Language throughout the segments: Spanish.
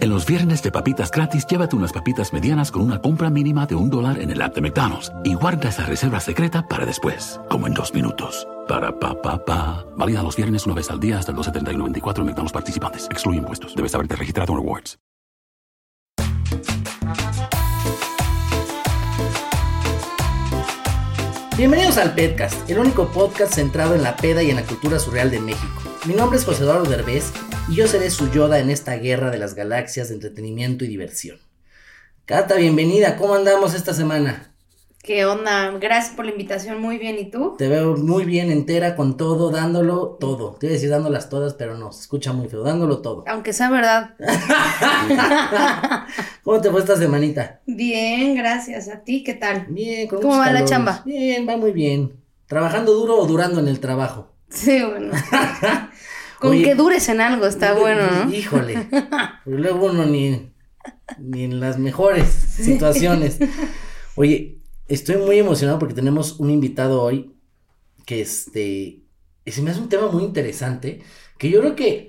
En los viernes de papitas gratis, llévate unas papitas medianas con una compra mínima de un dólar en el app de McDonald's y guarda esa reserva secreta para después, como en dos minutos. Para pa pa pa. Válida los viernes una vez al día hasta el 2.70 en McDonald's participantes. Excluye impuestos. Debes haberte registrado en Rewards. Bienvenidos al Pedcast, el único podcast centrado en la peda y en la cultura surreal de México. Mi nombre es José Eduardo Derbez y yo seré su Yoda en esta guerra de las galaxias de entretenimiento y diversión. Cata, bienvenida, ¿cómo andamos esta semana? ¿Qué onda? Gracias por la invitación, muy bien. ¿Y tú? Te veo muy bien entera con todo, dándolo todo. Te iba a decir dándolas todas, pero no, se escucha muy feo, dándolo todo. Aunque sea verdad. ¿Cómo te fue esta semanita? Bien, gracias. ¿A ti qué tal? Bien, con ¿Cómo va la chamba? Bien, va muy bien. ¿Trabajando duro o durando en el trabajo? Sí, bueno. Con Oye, que dures en algo está bueno, ¿no? Híjole. Luego uno ni, ni en las mejores situaciones. Oye, estoy muy emocionado porque tenemos un invitado hoy que este. Se me hace un tema muy interesante. Que yo creo que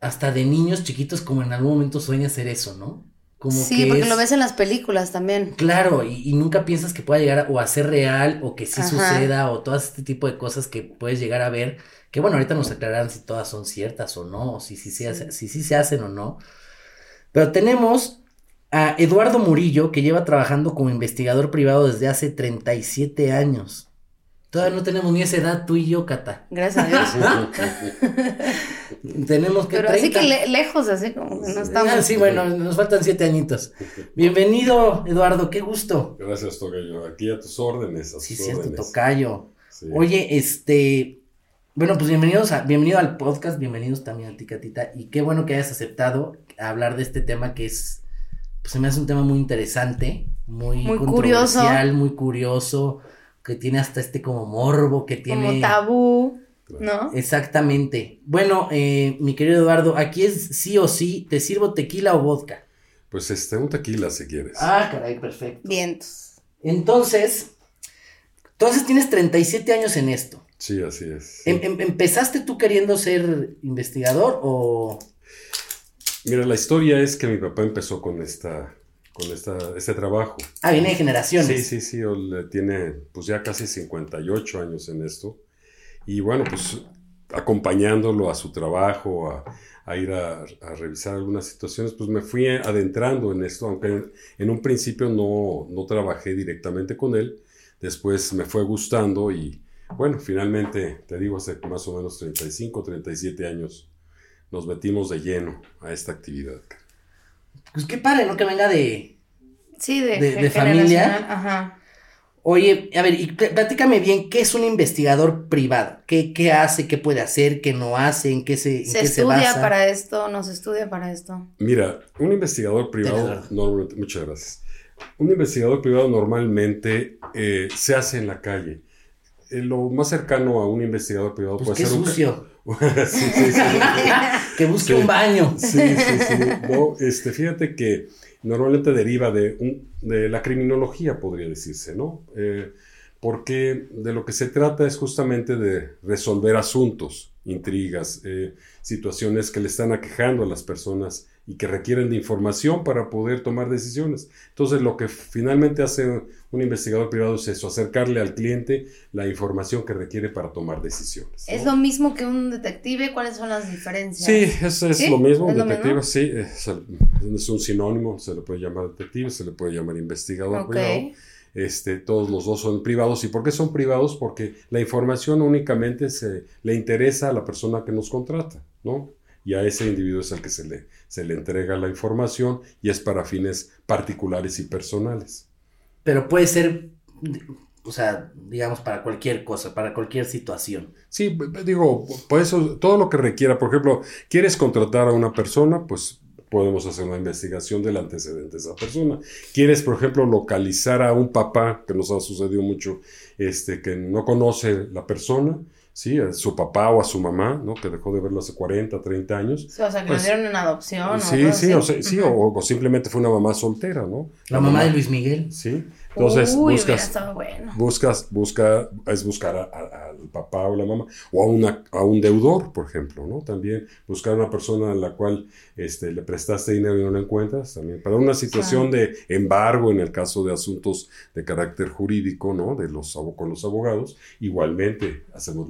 hasta de niños chiquitos, como en algún momento sueña hacer eso, ¿no? Como Sí, que porque es- lo ves en las películas también. Claro, y, y nunca piensas que pueda llegar a- o a ser real o que sí Ajá. suceda o todo este tipo de cosas que puedes llegar a ver. Que bueno, ahorita nos aclararán si todas son ciertas o no, o si sí se, hace- si sí se hacen o no. Pero tenemos a Eduardo Murillo, que lleva trabajando como investigador privado desde hace 37 años. Todavía no tenemos ni esa edad, tú y yo, Cata. Gracias a Dios. Tenemos que Pero así 30. que le- lejos, así como que no Ah, estamos. sí, bueno, nos faltan siete añitos. Bienvenido, Eduardo, qué gusto. Gracias, Tocayo. Aquí a tus órdenes. A Sí, tus cierto, órdenes. tocayo. Sí. Oye, este, bueno, pues bienvenidos a, bienvenido al podcast, bienvenidos también a ti, Catita, y qué bueno que hayas aceptado hablar de este tema que es, pues se me hace un tema muy interesante, muy, Muy controversial, muy curioso, que tiene hasta este como morbo, que tiene... Como tabú, ¿no? Exactamente. Bueno, eh, mi querido Eduardo, aquí es sí o sí, ¿te sirvo tequila o vodka? Pues este, un tequila si quieres. Ah, caray, perfecto. Vientos. Entonces, entonces tienes 37 años en esto. Sí, así es. Em- em- ¿Empezaste tú queriendo ser investigador o...? Mira, la historia es que mi papá empezó con esta, con esta, este trabajo. Ah, viene de generaciones. Sí, sí, sí, él tiene pues ya casi 58 años en esto. Y bueno, pues acompañándolo a su trabajo, a, a ir a, a revisar algunas situaciones, pues me fui adentrando en esto, aunque en, en un principio no, no trabajé directamente con él, después me fue gustando y bueno, finalmente, te digo, hace más o menos 35, 37 años nos metimos de lleno a esta actividad. Pues qué padre, ¿no? Que venga de... Sí, de, De- de generacional, familia. Ajá. Oye, a ver, y pl- platícame bien, ¿qué es un investigador privado? ¿Qué, qué hace, qué puede hacer, qué no hace, en qué se, en Se qué se estudia basa? para esto, no se estudia para esto. Mira, un investigador privado, normalmente, muchas gracias. Un investigador privado normalmente eh, se hace en la calle. Eh, lo más cercano a un investigador privado Pues puede qué ser un sucio. sí, sí, sí. que busque un baño. Sí, sí, sí. No, este, fíjate que normalmente deriva de, un- de la criminología, podría decirse, ¿no? Eh, porque de lo que se trata es justamente de resolver asuntos, intrigas, eh, situaciones que le están aquejando a las personas y que requieren de información para poder tomar decisiones. Entonces, lo que finalmente hace un investigador privado es eso, acercarle al cliente la información que requiere para tomar decisiones. ¿Es ¿no? lo mismo que un detective? ¿Cuáles son las diferencias? Sí, es, es ¿Sí? lo mismo, ¿Es un detective, mismo? sí, es, es un sinónimo, se le puede llamar detective, se le puede llamar investigador Ok. privado. Este, todos los dos son privados. ¿Y por qué son privados? Porque la información únicamente se le interesa a la persona que nos contrata, ¿no? Y a ese individuo es al que se le, se le entrega la información y es para fines particulares y personales. Pero puede ser, o sea, digamos, para cualquier cosa, para cualquier situación. Sí, digo, por eso todo lo que requiera, por ejemplo, quieres contratar a una persona, pues podemos hacer una investigación del antecedente de esa persona. Quieres, por ejemplo, localizar a un papá, que nos ha sucedido mucho, este, que no conoce la persona, ¿sí? A su papá o a su mamá, ¿no? Que dejó de verlo hace 40, 30 años. O sea, que Pues, le dieron en adopción. Sí, o sí, o, sí, o, o simplemente fue una mamá soltera, ¿no? La mamá de Luis Miguel. Sí. Entonces, Uy, buscas, bueno. buscas, busca, es buscar al papá o la mamá, o a, una, a un deudor, por ejemplo, ¿no? También buscar a una persona a la cual este, le prestaste dinero y no la encuentras, también. Para una situación de embargo, en el caso de asuntos de carácter jurídico, ¿no? De los, con los abogados, igualmente hacemos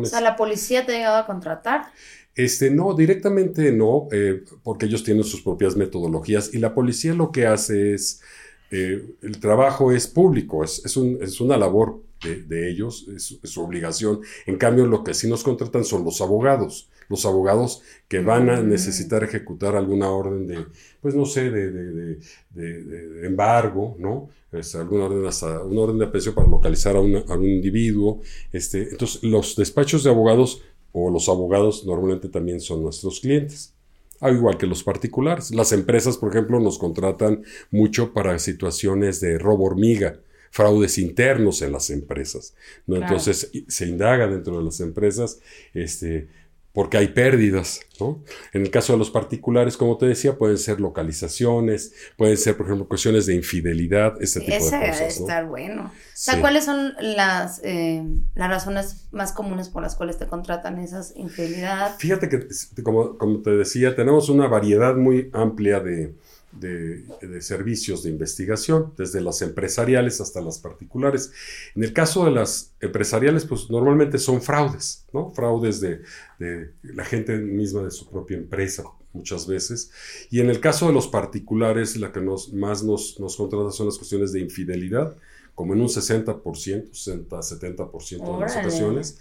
O localizaciones. sea, la policía te ha llegado a contratar. Este, no, directamente no, eh, porque ellos tienen sus propias metodologías y la policía lo que hace es, eh, el trabajo es público, es, es, un- es una labor de, de ellos, es, es su obligación. En cambio, lo que sí nos contratan son los abogados, los abogados que van a Mm. necesitar ejecutar alguna orden de, pues no sé, de, de- embargo, ¿no? Este, alguna orden hasta una orden de aprehensión para localizar a, una- a un individuo. Este, entonces, los despachos de abogados o los abogados normalmente también son nuestros clientes. Al igual que los particulares. Las empresas, por ejemplo, nos contratan mucho para situaciones de robo hormiga, fraudes internos en las empresas. ¿no? Claro. Entonces se indaga dentro de las empresas este, porque hay pérdidas. ¿no? En el caso de los particulares, como te decía, pueden ser localizaciones, pueden ser, por ejemplo, cuestiones de infidelidad, este tipo Ese de debe cosas. ¿no? estar bueno. O sea, Sí. ¿cuáles son las, eh, las razones más comunes por las cuales te contratan esas infidelidad? Fíjate que, como, como te decía, tenemos una variedad muy amplia de, de- de servicios de investigación, desde las empresariales hasta las particulares. En el caso de las empresariales, pues normalmente son fraudes, ¿no? Fraudes de, de la gente misma de su propia empresa muchas veces. Y en el caso de los particulares, la que nos, más nos, nos contrata son las cuestiones de infidelidad, como en un 60%, 60, 70% de las ocasiones,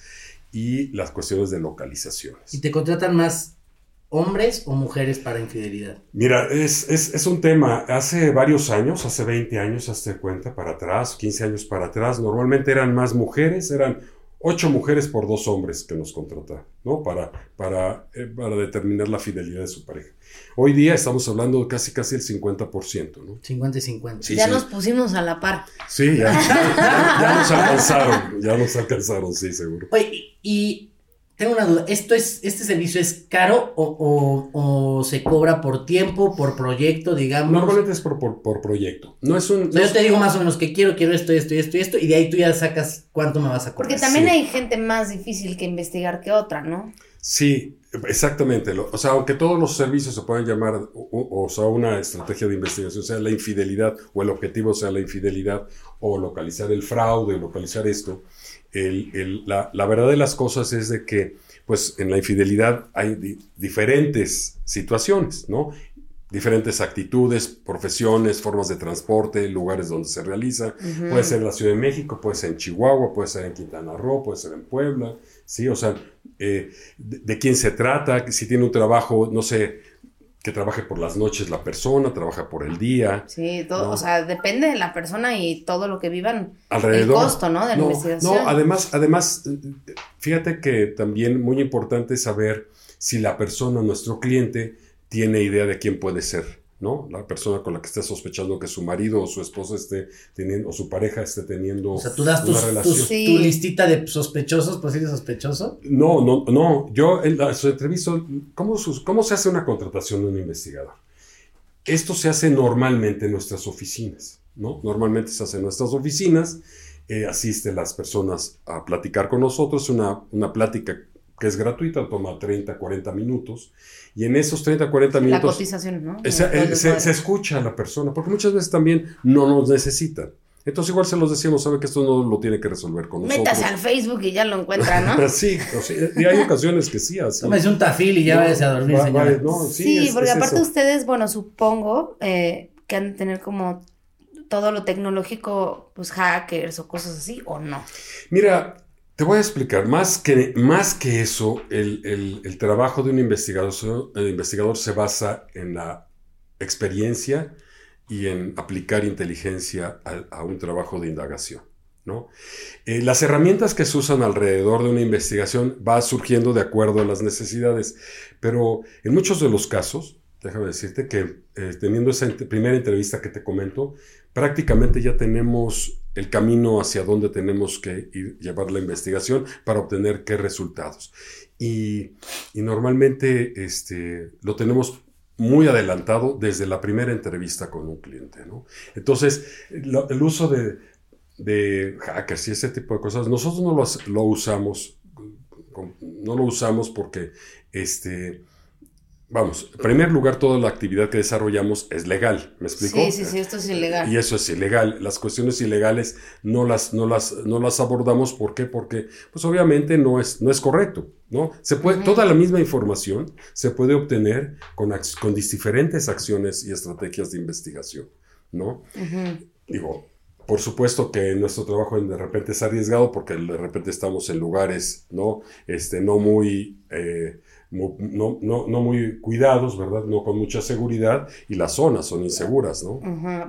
y las cuestiones de localizaciones. ¿Y te contratan más hombres o mujeres para infidelidad? Mira, es, es, es un tema. Hace varios años, hace 20 años, hazte cuenta, para atrás, 15 años para atrás, normalmente eran más mujeres, eran ocho mujeres por dos hombres que nos contrataban, ¿no? Para, para, eh, para determinar la fidelidad de su pareja. Hoy día estamos hablando de casi, casi el 50%, ¿no? 50 y 50. Sí, ya sí. nos pusimos a la par. Sí, ya, ya- ya nos alcanzaron, ya nos alcanzaron, sí, seguro. Oye, y, y tengo una duda. ¿Esto es, ¿Este servicio es caro o, o- o se cobra por tiempo, por proyecto, digamos? Normalmente es por, por, por proyecto. No es un... O sea, yo te digo más o menos que quiero, quiero esto, esto y esto y esto, y de ahí tú ya sacas cuánto me vas a cobrar. Porque también Sí. hay gente más difícil que investigar que otra, ¿no? Sí, exactamente. Lo- o sea, aunque todos los servicios se pueden llamar, o, o- o sea, una estrategia de investigación, sea la infidelidad, o el objetivo sea la infidelidad, o localizar el fraude, o localizar esto, el- el- la, la verdad de las cosas es de que, pues, en la infidelidad hay di- diferentes situaciones, ¿no? Diferentes actitudes, profesiones, formas de transporte, lugares donde se realiza. Puede ser en la Ciudad de México, puede ser en Chihuahua, puede ser en Quintana Roo, puede ser en Puebla, ¿sí? O sea, eh, de, de quién se trata, si tiene un trabajo, no sé, que trabaje por las noches la persona, trabaja por el día, Sí, todo, No. o sea, depende de la persona y todo lo que vivan. alrededor. El costo, ¿no? De la investigación. No, además, además, fíjate que también muy importante es saber si la persona, nuestro cliente, tiene idea de quién puede ser, ¿no? La persona con la que esté sospechando que su marido o su esposa esté teniendo, o su pareja esté teniendo O sea, tú das una tus, relación. tus- Sí. tu listita de sospechosos, posibles sospechosos. No, no, no. Yo en la, su entrevista, ¿cómo, sus- ¿cómo se hace una contratación de un investigador? Esto se hace normalmente en nuestras oficinas, ¿no? Normalmente se hace en nuestras oficinas, eh, asisten las personas a platicar con nosotros, una, una plática que es gratuita, toma 30, 40 minutos, y en esos 30, 40 la minutos cotización, ¿no? esa- eh, se, se escucha a la persona, porque muchas veces también no nos necesitan. Entonces igual se los decimos, sabe que esto no lo tiene que resolver con nosotros. Métase al Facebook y ya lo encuentra, ¿no? sí, o sea, y hay ocasiones que sí, así. Tómese un tafil y ya No, váyase a dormir, va- señora. va- no, sí, Sí, es- porque es aparte eso. ustedes, bueno, supongo eh, que han de tener como todo lo tecnológico, pues hackers o cosas así, o no. Mira, te voy a explicar, más que, más que eso, el, el- trabajo de un investigador, el investigador se basa en la experiencia y en aplicar inteligencia a, un trabajo de indagación. ¿no? Eh, las herramientas que se usan alrededor de una investigación va surgiendo de acuerdo a las necesidades, pero en muchos de los casos, déjame decirte que eh, teniendo esa primera entrevista que te comento, prácticamente ya tenemos el camino hacia donde tenemos que llevar la investigación para obtener qué resultados. Y, y normalmente este, lo tenemos muy adelantado desde la primera entrevista con un cliente. ¿no? Entonces, el uso de, de hackers y ese tipo de cosas, nosotros no lo, lo usamos, no lo usamos porque, este, vamos, en primer lugar, toda la actividad que desarrollamos es legal, ¿me explico? Sí, sí, sí, esto es ilegal. Y eso es ilegal. Las cuestiones ilegales no las, no las, no las abordamos. ¿Por qué? Porque, pues obviamente no es, no es correcto, ¿no? Se puede, toda la misma información se puede obtener con, con diferentes acciones y estrategias de investigación, ¿no? Digo, por supuesto que nuestro trabajo de repente es arriesgado porque de repente estamos en lugares, ¿no? Este, no muy... eh, no, no, no muy cuidados, ¿verdad? No con mucha seguridad y las zonas son inseguras, ¿no?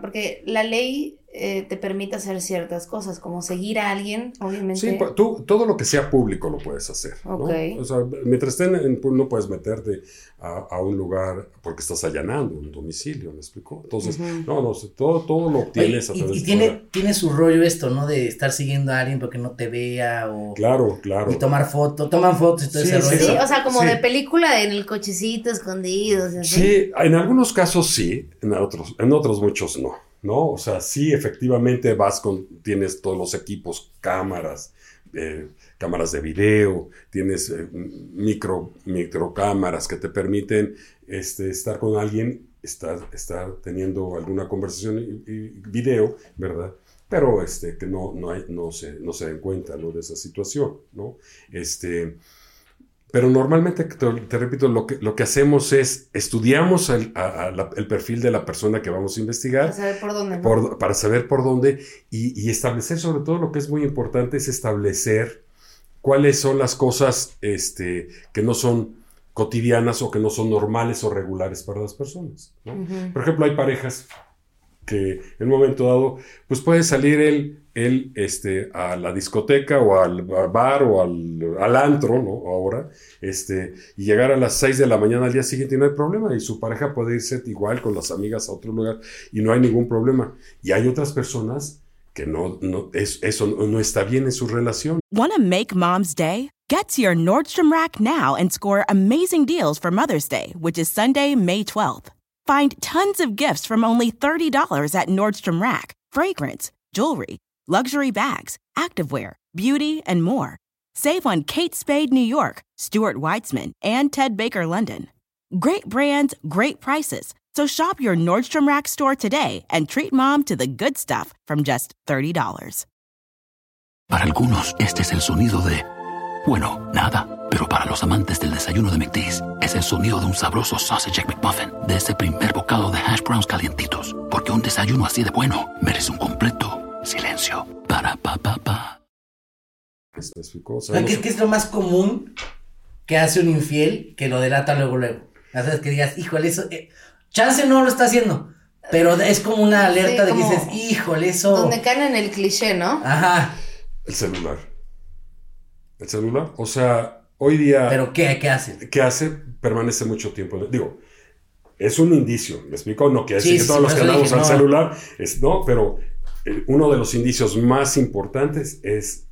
Porque la ley eh, te permite hacer ciertas cosas, como seguir a alguien, obviamente. Sí, pa- tú, todo lo que sea público lo puedes hacer. ¿no? Ok. O sea, mientras estén en, no puedes meterte a, a un lugar porque estás allanando un domicilio, ¿me explico? Entonces, no, no, todo, todo lo Oye, obtienes a y, través y de tiene, tiene su rollo esto, ¿no? De estar siguiendo a alguien porque no te vea o... Claro, claro. Y tomar fotos, toman fotos y todo Sí, ese rollo. Sí, o sea, como Sí. de película en el cochecito escondidos. y así. Sí, en algunos casos sí, en otros, en otros muchos no, ¿no? O sea, sí, efectivamente vas con, tienes todos los equipos, cámaras, eh, cámaras de video, tienes eh, micro, microcámaras que te permiten este, estar con alguien, estar, estar teniendo alguna conversación y, video, ¿verdad? Pero este, que no, no, hay, no, se, no se den cuenta ¿no? de esa situación, ¿no? Este, pero normalmente, te, te repito, lo que, lo que hacemos es estudiamos el, a- a la- el perfil de la persona que vamos a investigar Para saber por dónde. ¿no? por- para saber por dónde y, y establecer, sobre todo lo que es muy importante, es establecer cuáles son las cosas este, que no son cotidianas o que no son normales o regulares para las personas. Por ejemplo, hay parejas que en un momento dado, pues puede salir él, él este, a la discoteca o al bar o al, al antro, ¿no? Ahora, este, y llegar a las 6 de la mañana al día siguiente no hay problema. Y su pareja puede irse igual con las amigas a otro lugar y no hay ningún problema. Y hay otras personas que no, no es, eso no, no está bien en su relación. Want to make mom's day? Get to your Nordstrom Rack now and score amazing deals for Mother's Day, which is Sunday, May 12th. Find tons of gifts from only $30 at Nordstrom Rack fragrance, jewelry, luxury bags, activewear, beauty, and more. Save on Kate Spade New York, Stuart Weitzman, and Ted Baker London. Great brands, great prices. So shop your Nordstrom Rack store today and treat mom to the good stuff from just $30. Para algunos, este es el sonido de, bueno, nada. Pero para los amantes del desayuno de McDee's, es el sonido de un sabroso sausage egg McMuffin, de ese primer bocado de hash browns calientitos. Porque un desayuno así de bueno merece un completo silencio. Para pa pa pa. ¿qué, es lo más común que hace un infiel que lo delata luego, luego? O sea, que digas, híjole, eso... eh, chance no lo está haciendo, pero es como una alerta Sí, de que dices, híjole, eso... Donde caen en el cliché, ¿no? Ajá, el celular. El celular. O sea, hoy día... pero ¿qué? ¿Qué hace? que hace permanece mucho tiempo. Digo, es un indicio, ¿me explico? No quiere Sí, decir que sí, todos los por que andamos al no. celular, es, no, pero eh, uno de los indicios más importantes es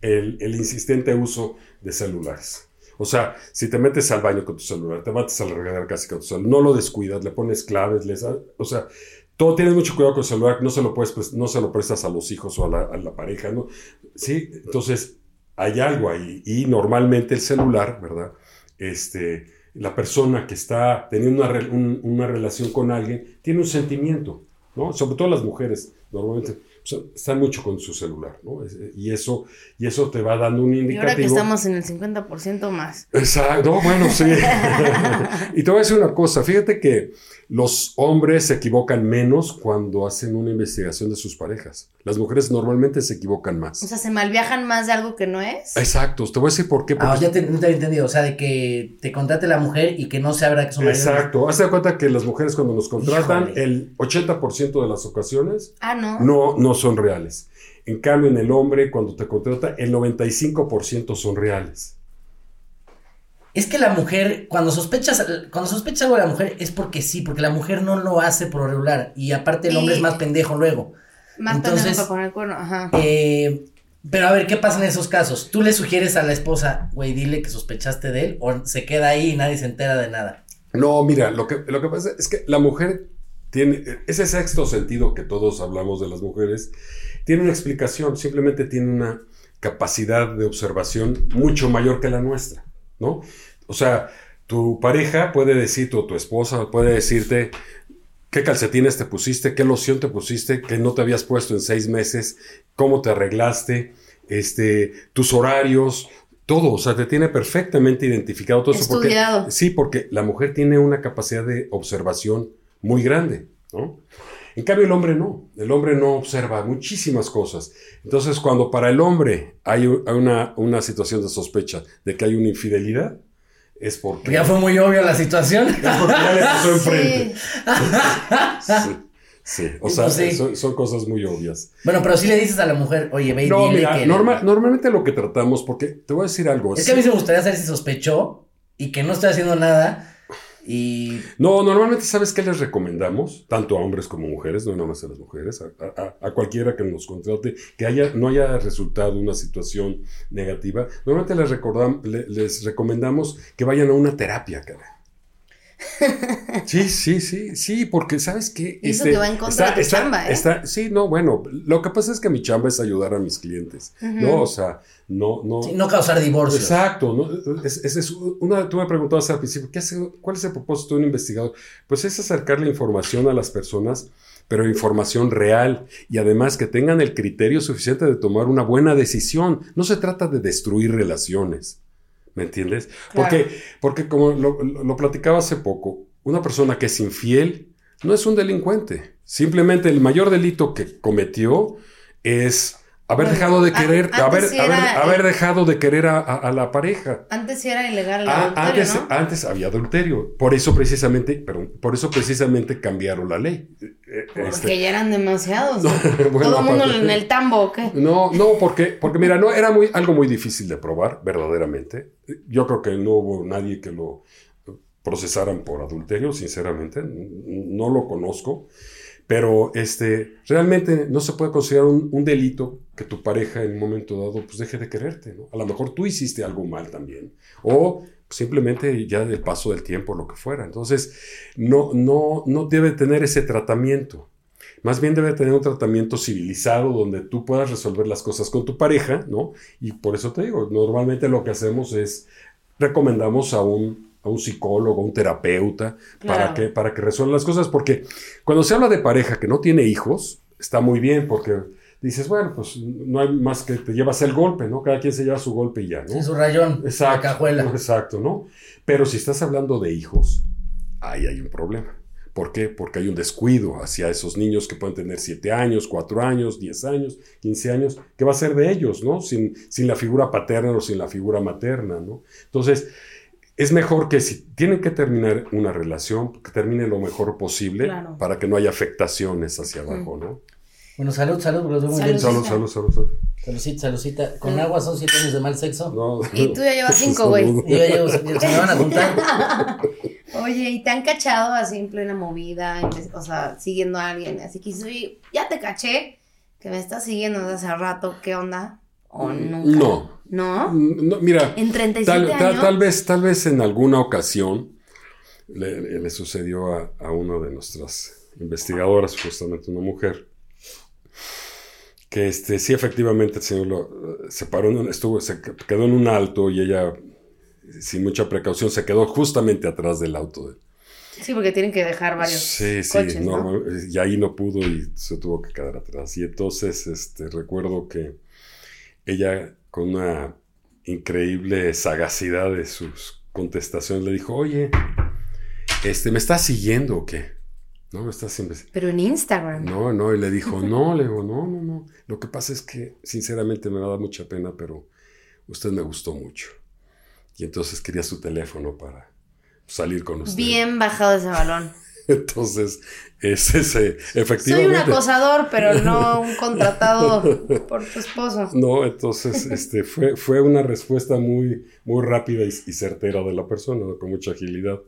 el, el insistente uso de celulares. O sea, si te metes al baño con tu celular, te metes a la regadera casi con tu celular, no lo descuidas, le pones claves, les, o sea, todo tienes mucho cuidado con el celular, no se lo puedes, pres- no se lo prestas a los hijos o a la, a la pareja, ¿no? Sí, entonces hay algo ahí y normalmente el celular, ¿verdad? Este, la persona que está teniendo una, una relación con alguien tiene un sentimiento, ¿no? Sobre todo las mujeres, normalmente están mucho con su celular, ¿no? Es- Y eso, y eso te va dando un Y indicativo. ahora que estamos en el 50% más. Exacto, no, bueno, sí. y te voy a decir una cosa, fíjate que los hombres se equivocan menos cuando hacen una investigación de sus parejas. Las mujeres normalmente se equivocan O más. sea, se malviajan más de algo que no es. Exacto, te voy a decir por qué. Ah, porque- ya te, no te había entendido, o sea, de que te contrate la mujer y que no sea verdad que son marido. Exacto, hazte de cuenta que las mujeres cuando nos contratan, Híjole. el 80% de las ocasiones Ah, no. no, no son reales. En cambio, en el hombre, cuando te contrata, el 95% son reales. es que la mujer, cuando sospechas, cuando sospechas algo de la mujer, es porque sí, porque la mujer no lo hace por regular. Y aparte el hombre Y- es más pendejo luego. Más Entonces- pendejo para poner el cuerno, ajá. Eh, pero a ver, ¿qué pasa en esos casos? ¿Tú le sugieres a la esposa, güey, dile que sospechaste de él? ¿O se queda ahí y nadie se entera de nada? No, mira, lo que, lo que pasa es que la mujer tiene ese sexto sentido que todos hablamos de las mujeres, tiene una explicación, simplemente tiene una capacidad de observación mucho mayor que la nuestra, ¿no? O sea, tu pareja puede decirte, o tu esposa puede decirte, qué calcetines te pusiste, qué loción te pusiste, que no te habías puesto en seis meses, cómo te arreglaste, este, tus horarios, todo, o sea, te tiene perfectamente identificado todo eso. porque- Estudiado. sí, porque la mujer tiene una capacidad de observación muy grande, ¿no? En cambio, el hombre no. El hombre no observa muchísimas cosas. Entonces, cuando para el hombre hay una, una situación de sospecha de que hay una infidelidad, es porque, Ya fue muy obvio la situación. es porque ya le pasó enfrente. Sí. Sí, sí. O sea, Pues sí. son, son cosas muy obvias. Bueno, pero si le dices a la mujer, oye, ve y No, dile mira, que... norma- normalmente lo que tratamos, porque te voy a decir algo. Es que a mí se me gustaría saber si sospechó y que no estoy haciendo nada y... No, normalmente, ¿sabes qué les recomendamos? Tanto a hombres como mujeres, no nada más a las mujeres, a, cualquiera que nos contrate, que haya, no haya resultado una situación negativa. Normalmente les, les recomendamos que vayan a una terapia, cara. Sí, sí, sí, sí, porque ¿sabes qué? Y eso que va en contra de tu chamba, ¿eh? está- sí, no, bueno, lo que pasa es que mi chamba es ayudar a mis clientes, ¿no? O sea, no, no... sí, no causar divorcio. Exacto, ¿no? Es, es- es una, tú me preguntabas al principio, ¿qué hace, ¿cuál es el propósito de un investigador? Pues es acercarle información a las personas, pero información real y además que tengan el criterio suficiente de tomar una buena decisión. No se trata de destruir relaciones, ¿me entiendes? Claro. Porque, porque como lo, lo- lo platicaba hace poco, una persona que es infiel no es un delincuente. Simplemente el mayor delito que cometió es haber Bueno, dejado de a- querer, haber, haber- dejado de querer a, a- a la pareja. Antes sí era ilegal el Ah, adulterio, antes, ¿no? antes había adulterio. Por eso precisamente, perdón, por eso precisamente cambiaron la ley. Eh, eh, Porque este, ya eran demasiados. No, bueno, Todo el mundo en el tambo, ¿o qué? No, no, porque, porque mira, no, era muy, algo muy difícil de probar, verdaderamente. Yo creo que no hubo nadie que lo procesaran por adulterio, sinceramente. No lo conozco. Pero este, realmente no se puede considerar un, delito que tu pareja en un momento dado pues deje de quererte. ¿no? A lo mejor tú hiciste algo mal también. O simplemente ya del paso del tiempo, lo que fuera. Entonces, no, no, no debe tener ese tratamiento. Más bien debe tener un tratamiento civilizado donde tú puedas resolver las cosas con tu pareja, ¿no? Y por eso te digo, normalmente lo que hacemos es recomendamos a un, a un psicólogo, a un terapeuta, para, que, para que resuelvan las cosas, porque cuando se habla de pareja que no tiene hijos, está muy bien, porque dices, bueno, pues no hay más que te llevas el golpe, ¿no? Cada quien se lleva su golpe y ya, ¿no? Sí, su rayón. Exacto. La cajuela. Exacto, ¿no? Pero si estás hablando de hijos, ahí hay un problema. ¿Por qué? Porque hay un descuido hacia esos niños que pueden tener 7 años, 4 años, 10 años, 15 años. ¿Qué va a ser de ellos, no? Sin, sin la figura paterna o sin la figura materna, ¿no? Entonces, es mejor que si tienen que terminar una relación, que termine lo mejor posible Claro. para que no haya afectaciones hacia abajo, ¿no? Bueno, salud, salud, porque los veo muy bien. Salud. Salud, salud, salud. salud. Saludcita, saludcita. Con agua son siete años de mal sexo. No. Y tú ya llevas cinco, güey. Yo llevo, se me van a juntar. Oye, ¿y te han cachado así en plena movida? o sea, siguiendo a alguien. Así que oye, ya te caché que me estás siguiendo desde hace rato. ¿Qué onda? ¿O nunca? No. ¿No? No, mira, En 37 tal, tal- años. tal vez, tal vez en alguna ocasión le, le- le sucedió a, a una de nuestras investigadoras, justamente una mujer, que este, sí, efectivamente, el señor lo, se paró, en un- estuvo, se que- quedó en un alto y ella, sin mucha precaución, se quedó justamente atrás del auto. de- Sí, porque tienen que dejar varios Sí, sí, coches, ¿no? normal- y ahí no pudo y se tuvo que quedar atrás. Y entonces este, recuerdo que ella, con una increíble sagacidad de sus contestaciones, le dijo, oye, este, ¿me estás siguiendo o qué? ¿No? ¿Me estás siempre... Pero en Instagram. No, no, y le dijo, no, le digo, no, no, no. Lo que pasa es que, sinceramente, me va a dar mucha pena, pero usted me gustó mucho. Y entonces quería su teléfono para salir con usted. Bien bajado ese balón. Entonces, es ese, Soy un efectivamente. acosador, pero no un contratado por tu esposo. No, entonces este, fue, fue una respuesta muy, muy rápida y, y certera de la persona, ¿no? con mucha agilidad.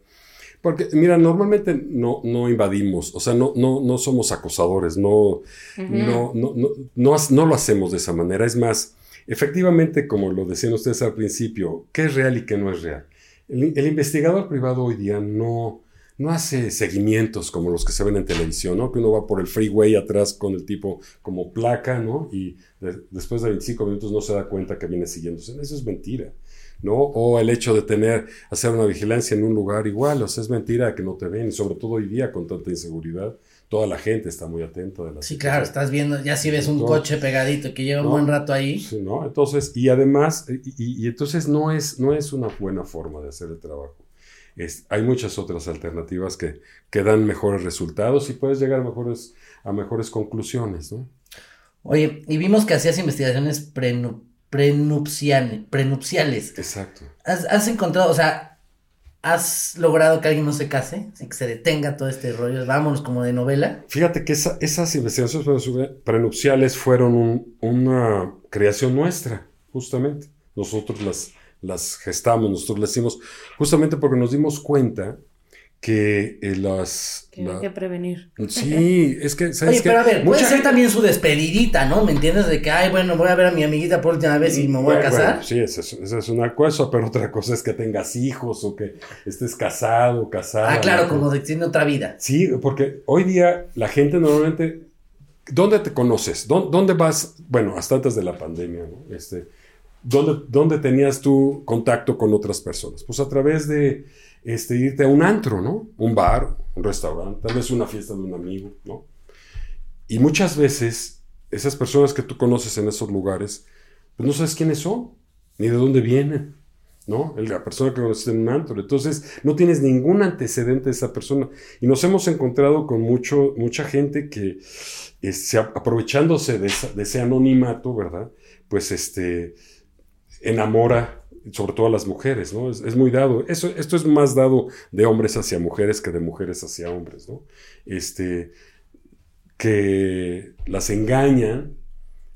Porque, mira, normalmente no, no invadimos, o sea, no, no, no somos acosadores, no, no, no, no, no, lo hacemos de esa manera. Es más, efectivamente, como lo decían ustedes al principio, ¿qué es real y qué no es real? El, el investigador privado hoy día no, no hace seguimientos como los que se ven en televisión, ¿no? Que uno va por el freeway atrás con el tipo como placa, ¿no? Y de- después de 25 minutos no se da cuenta que viene siguiéndose. Eso es mentira, ¿no? O el hecho de tener, hacer una vigilancia en un lugar igual, o sea, es mentira que no te ven, y sobre todo hoy día con tanta inseguridad, toda la gente está muy atenta de la Sí, claro, estás viendo, ya si ves un coche pegadito que lleva un buen rato ahí. Sí, ¿no? Entonces, y además, y, y- y entonces no es, no es una buena forma de hacer el trabajo. Es- hay muchas otras alternativas que, que dan mejores resultados y puedes llegar a mejores, a mejores conclusiones, ¿no? Oye, y vimos que hacías investigaciones prenu- prenupcial- prenupciales. Exacto. ¿Has, has encontrado, o sea, has logrado que alguien no se case? Que se detenga todo este rollo, vámonos como de novela. Fíjate que esa- esas investigaciones pre- prenupciales fueron un- una creación nuestra, justamente. Nosotros las, las gestamos, nosotros las hicimos, justamente porque nos dimos cuenta que eh, las... Que la- hay que prevenir. Sí, es que, ¿sabes Oye, qué? pero a ver, puede Mucha ser gente- también su despedidita, ¿no? ¿Me entiendes? De que, ay, bueno, voy a ver a mi amiguita por última vez y me voy a Bueno, casar. bueno, sí, esa es, esa es una cosa, pero otra cosa es que tengas hijos o que estés casado, casada. ah, claro, ¿no? como de tiene otra vida. Sí, porque hoy día la gente normalmente, ¿dónde te conoces? ¿Dó- ¿Dónde vas? Bueno, hasta antes de la pandemia, ¿no? Este, ¿dónde, ¿Dónde tenías tú contacto con otras personas? Pues a través de este, irte a un antro, ¿no? Un bar, un restaurante, tal vez una fiesta de un amigo, ¿no? Y muchas veces esas personas que tú conoces en esos lugares, pues no sabes quiénes son, ni de dónde vienen, ¿no? La persona que conoces en un antro. Entonces, no tienes ningún antecedente de esa persona. Y nos hemos encontrado con mucho, mucha gente que, a- aprovechándose de, de ese anonimato, ¿verdad? Pues este, enamora sobre todo a las mujeres, ¿no? Es, es muy dado. Eso, esto es más dado de hombres hacia mujeres que de mujeres hacia hombres, ¿no? Este, que las engañan,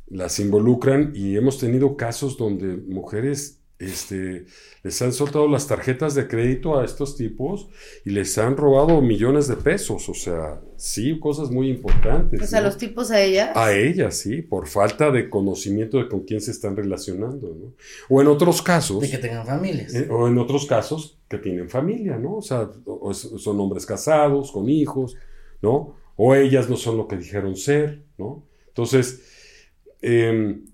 las involucran y hemos tenido casos donde mujeres este, les han soltado las tarjetas de crédito a estos tipos y les han robado millones de pesos, o sea, sí, cosas muy importantes. O sea, ¿no? los tipos a ella. A ellas, sí, por falta de conocimiento de con quién se están relacionando, ¿no? O en otros casos, De que tengan familias. eh, o en otros casos que tienen familia, ¿no? O sea, o- o son hombres casados, con hijos, ¿no? O ellas no son lo que dijeron ser, ¿no? Entonces, em,